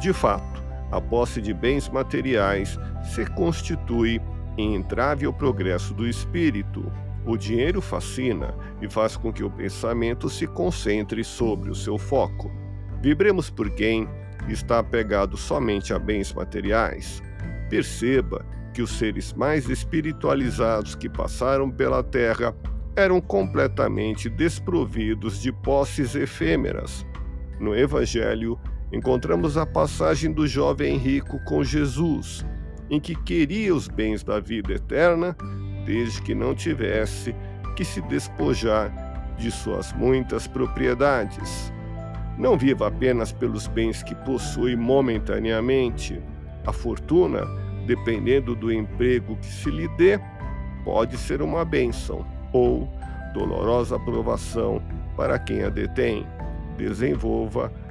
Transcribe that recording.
De fato, a posse de bens materiais se constitui em entrave ao progresso do espírito. O dinheiro fascina e faz com que o pensamento se concentre sobre o seu foco. Vibremos por quem está apegado somente a bens materiais. Perceba que os seres mais espiritualizados que passaram pela Terra eram completamente desprovidos de posses efêmeras. No Evangelho, encontramos a passagem do jovem rico com Jesus em que queria os bens da vida eterna, desde que não tivesse que se despojar de suas muitas propriedades. Não viva apenas pelos bens que possui momentaneamente. A fortuna, dependendo do emprego que se lhe dê, pode ser uma bênção ou dolorosa provação para quem a detém. Desenvolva